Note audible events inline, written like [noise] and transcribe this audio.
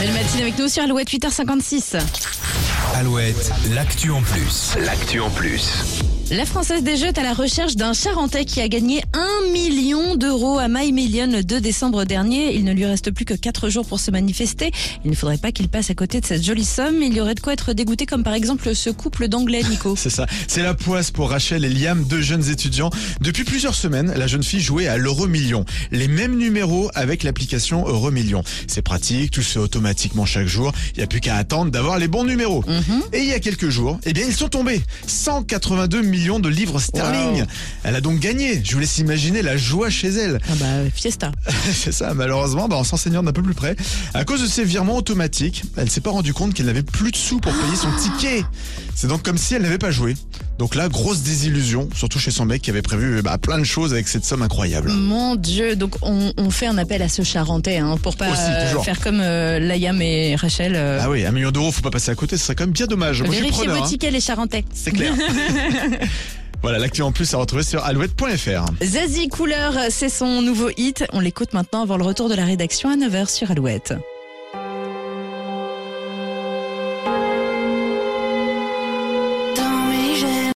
Belle matinée avec nous sur Alouette 8h56. Alouette, l'actu en plus. L'actu en plus. La Française des Jeux est à la recherche d'un Charentais qui a gagné 1 million d'euros à My Million le 2 décembre dernier. Il ne lui reste plus que 4 jours pour se manifester. Il ne faudrait pas qu'il passe à côté de cette jolie somme. Il y aurait de quoi être dégoûté comme par exemple ce couple d'anglais, Nico. [laughs] C'est ça. C'est la poisse pour Rachel et Liam, deux jeunes étudiants. Depuis plusieurs semaines, la jeune fille jouait à l'euro million. Les mêmes numéros avec l'application Euro Million. C'est pratique, tout se fait automatiquement chaque jour. Il n'y a plus qu'à attendre d'avoir les bons numéros. Et il y a quelques jours, eh bien, ils sont tombés. 182 millions de livres sterling. Wow. Elle a donc gagné. Je vous laisse imaginer la joie chez elle. Ah bah, fiesta. [laughs] C'est ça, malheureusement, bah, en s'enseignant d'un peu plus près, à cause de ces virements automatiques, elle s'est pas rendue compte qu'elle n'avait plus de sous pour payer son ticket. C'est donc comme si elle n'avait pas joué. Donc là, grosse désillusion, surtout chez son mec qui avait prévu bah, plein de choses avec cette somme incroyable. Mon Dieu, donc on, on fait un appel à ce Charentais hein, pour pas Aussi, euh, faire comme euh, Layam et Rachel. euh, Ah oui, un million d'euros, faut pas passer à côté, ce serait quand même bien dommage. Moi, Vérifiez vos hein. tickets les Charentais. c'est clair. [laughs] voilà, l'actu en plus à retrouver sur alouette.fr. Zazie Couleur, c'est son nouveau hit. On l'écoute maintenant avant le retour de la rédaction à 9h sur Alouette.